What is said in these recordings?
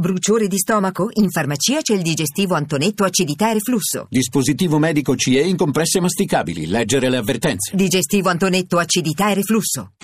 Bruciore di stomaco? In farmacia c'è il digestivo Antonetto acidità e reflusso. Dispositivo medico CE in compresse masticabili. Leggere le avvertenze. Digestivo Antonetto acidità e reflusso.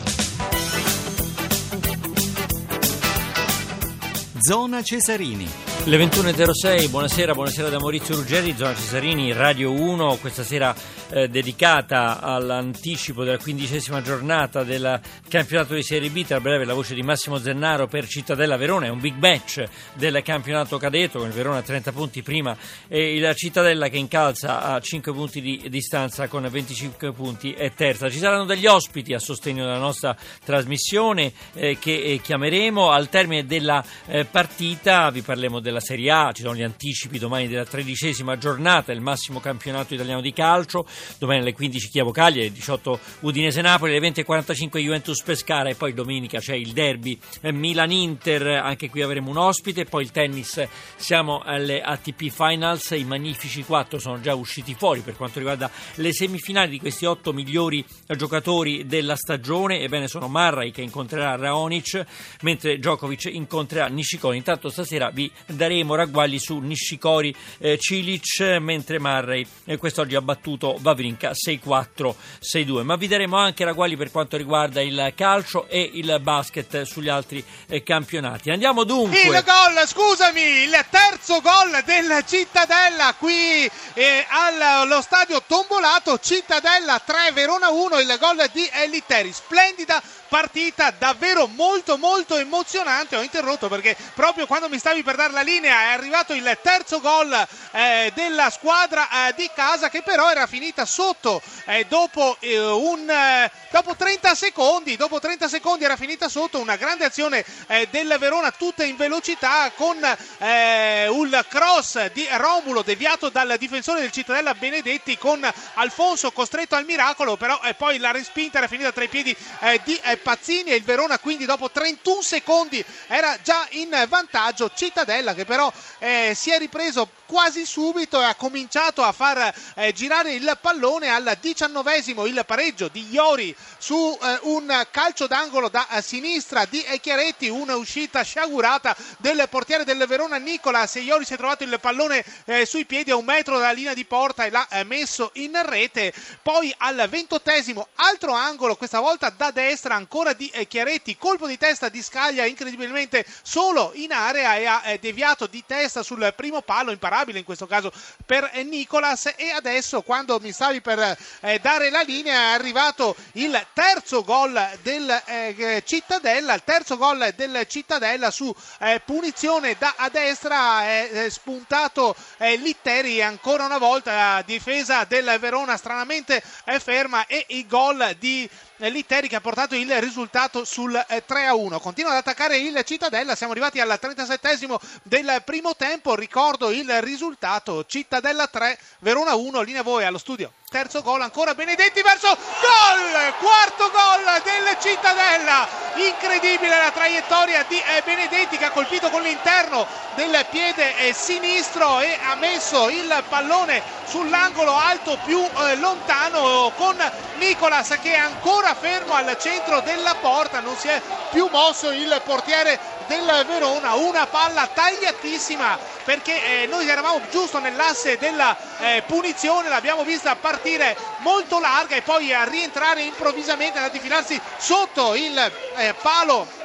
Zona Cesarini. Le 21.06, buonasera, buonasera da Maurizio Ruggeri, Zona Cesarini, Radio 1, questa sera eh, dedicata all'anticipo della quindicesima giornata del campionato di Serie B, tra breve la voce di Massimo Zennaro per Cittadella Verona, è un big match del campionato cadetto con il Verona a 30 punti prima e il Cittadella che incalza a 5 punti di distanza con 25 punti è terza. Ci saranno degli ospiti a sostegno della nostra trasmissione eh, che eh, chiameremo al termine della eh, partita, vi parleremo della Serie A, ci sono gli anticipi domani della tredicesima giornata, il massimo campionato italiano di calcio, domani alle 15 Chievo Caglia, alle 18 Udinese Napoli, alle 20.45 Juventus Pescara e poi domenica c'è il derby eh, Milan-Inter, anche qui avremo un ospite, poi il tennis siamo alle ATP Finals, i magnifici quattro sono già usciti fuori per quanto riguarda le semifinali di questi otto migliori giocatori della stagione, ebbene sono Marrai che incontrerà Raonic, mentre Djokovic incontrerà Nishikori, intanto stasera vi daremo ragguagli su Nishikori eh, Cilic, mentre Marray eh, quest'oggi ha battuto Vavrinka 6-4, 6-2. Ma vi daremo anche ragguagli per quanto riguarda il calcio e il basket sugli altri eh, campionati. Andiamo dunque. Il gol, scusami, il terzo gol del Cittadella qui eh, allo stadio Tombolato. Cittadella 3, Verona 1. Il gol di Eliteri. Splendida partita davvero molto molto emozionante ho interrotto perché proprio quando mi stavi per dare la linea è arrivato il terzo gol eh, della squadra eh, di casa che però era finita sotto eh, dopo, eh, un, eh, dopo 30 secondi dopo 30 secondi era finita sotto una grande azione eh, del Verona tutta in velocità con un cross di Romulo deviato dal difensore del Cittadella Benedetti con Alfonso costretto al miracolo però poi la respinta era finita tra i piedi di Pazzini e il Verona quindi dopo 31 secondi era già in vantaggio. Cittadella che però eh, si è ripreso quasi subito e ha cominciato a far eh, girare il pallone al diciannovesimo il pareggio di Iori su eh, un calcio d'angolo da eh, sinistra di Chiaretti una uscita sciagurata del portiere del Verona Nicolas. Iori si è trovato il pallone eh, sui piedi a un metro dalla linea di porta e l'ha eh, messo in rete. Poi al ventottesimo altro angolo questa volta da destra ancora di eh, Chiaretti. Colpo di testa di Scaglia incredibilmente solo in area e ha deviato di testa sul primo palo imparabile in questo caso per Nicolas. E adesso quando mi stavi per eh, dare la linea è arrivato il terzo gol del eh, Cittadella, il terzo gol del Cittadella su eh, punizione da a destra è spuntato eh, Litteri ancora una volta difesa del Verona stranamente è ferma e il gol di Litteri che ha portato il risultato sul 3 a 1. Continua ad attaccare il Cittadella. Siamo arrivati al 37 del primo tempo. Ricordo il risultato: Cittadella 3, Verona 1. Linea voi allo studio terzo gol ancora Benedetti verso gol quarto gol del Cittadella incredibile la traiettoria di eh, Benedetti che ha colpito con l'interno del piede eh, sinistro e ha messo il pallone sull'angolo alto più eh, lontano con Nicolas che è ancora fermo al centro della porta. Non si è più mosso il portiere del Verona, una palla tagliatissima perché eh, noi eravamo giusto nell'asse della eh, punizione, l'abbiamo vista partire molto larga e poi a rientrare improvvisamente, ad infilarsi sotto il eh, palo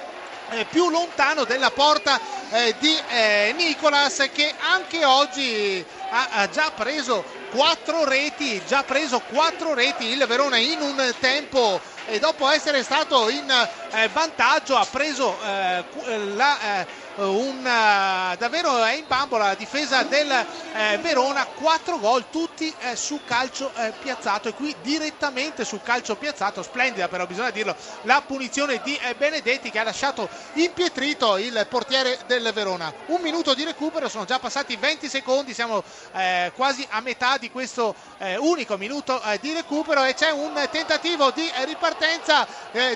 più lontano della porta eh, di eh, Nicolas che anche oggi ha, già preso quattro reti, già preso quattro reti il Verona in un tempo e dopo essere stato in eh, vantaggio ha preso eh, la, eh, un, davvero è in bambola la difesa del eh, Verona, quattro gol tutti eh, su calcio eh, piazzato. E qui direttamente su calcio piazzato, splendida però bisogna dirlo, la punizione di Benedetti che ha lasciato impietrito il portiere del Verona. Un minuto di recupero, sono già passati 20 secondi, siamo quasi a metà di questo unico minuto di recupero. E c'è un tentativo di ripartenza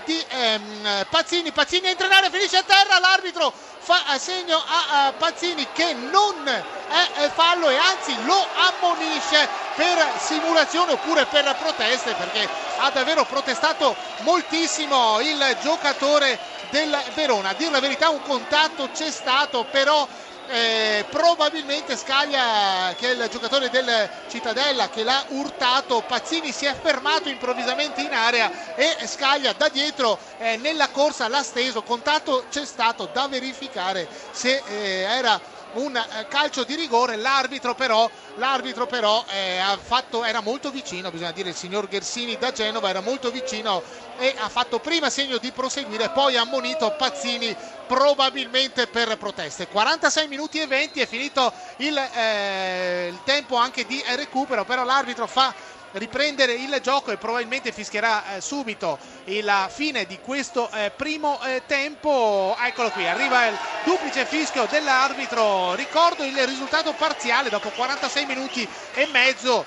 di ehm, Pazzini, Pazzini entra in area, finisce a terra, l'arbitro fa segno a, a Pazzini che non è fallo e anzi lo ammonisce per simulazione oppure per proteste perché ha davvero protestato moltissimo il giocatore del Verona. A dire la verità un contatto c'è stato, però eh, probabilmente Scaglia che è il giocatore del Cittadella che l'ha urtato Pazzini si è fermato improvvisamente in area e Scaglia da dietro eh, nella corsa l'ha steso contatto c'è stato da verificare se eh, era un eh, calcio di rigore, l'arbitro però, l'arbitro però eh, fatto, era molto vicino, bisogna dire il signor Gersini da Genova era molto vicino e ha fatto prima segno di proseguire, poi ha ammonito Pazzini probabilmente per proteste. 46 minuti e 20 è finito il, eh, il tempo anche di recupero, però l'arbitro fa riprendere il gioco e probabilmente fischierà eh, subito la fine di questo eh, primo eh, tempo. Eccolo qui, arriva il duplice fischio dell'arbitro. Ricordo il risultato parziale dopo 46 minuti e mezzo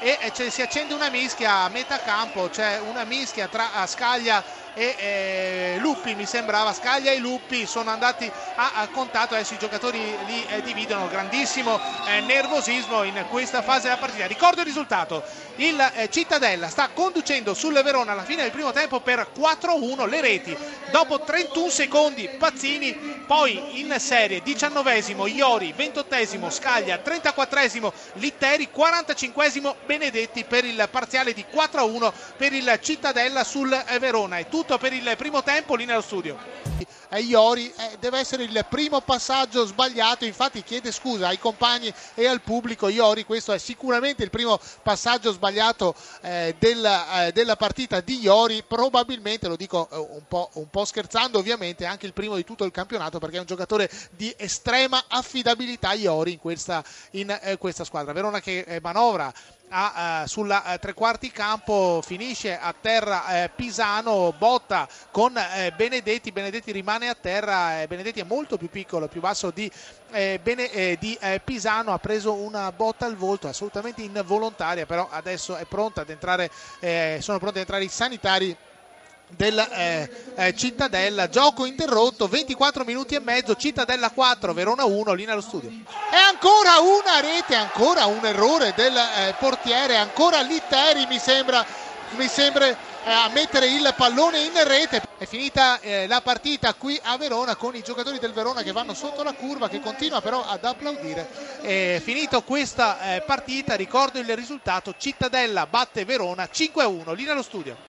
e eh, si accende una mischia a metà campo, c'è una mischia tra Scaglia e eh, Luppi mi sembrava Scaglia e Luppi sono andati a, a contatto adesso i giocatori li eh, dividono. Grandissimo eh, nervosismo in questa fase della partita. Ricordo il risultato. Il eh, Cittadella sta conducendo sul Verona alla fine del primo tempo per 4-1 le reti. Dopo 31 secondi Pazzini poi in serie 19esimo Iori 28esimo Scaglia 34esimo Litteri 45esimo Benedetti per il parziale di 4-1 per il Cittadella sul eh, Verona. È tutto per il primo tempo lì nello studio. Eh, Iori eh, deve essere il primo passaggio sbagliato, infatti chiede scusa ai compagni e al pubblico. Iori, questo è sicuramente il primo passaggio sbagliato eh, della, della, partita di Iori, probabilmente lo dico un po', un, po', scherzando, ovviamente anche il primo di tutto il campionato perché è un giocatore di estrema affidabilità Iori in questa, in, questa squadra. Verona che manovra a, uh, sulla uh, tre quarti campo finisce a terra uh, Pisano botta con Benedetti. Benedetti rimane a terra Benedetti è molto più piccolo più basso di, Bene, di Pisano. Ha preso una botta al volto assolutamente involontaria però adesso è pronta ad entrare sono pronti ad entrare i sanitari del eh, eh, Cittadella. Gioco interrotto 24 minuti e mezzo Cittadella 4 Verona 1 lì nello studio. E ancora una rete ancora un errore del eh, portiere ancora Litteri mi sembra mi sembra eh, a mettere il pallone in rete. È finita eh, la partita qui a Verona con i giocatori del Verona che vanno sotto la curva che continua però ad applaudire. È finito questa eh, partita ricordo il risultato Cittadella batte Verona 5-1 lì nello studio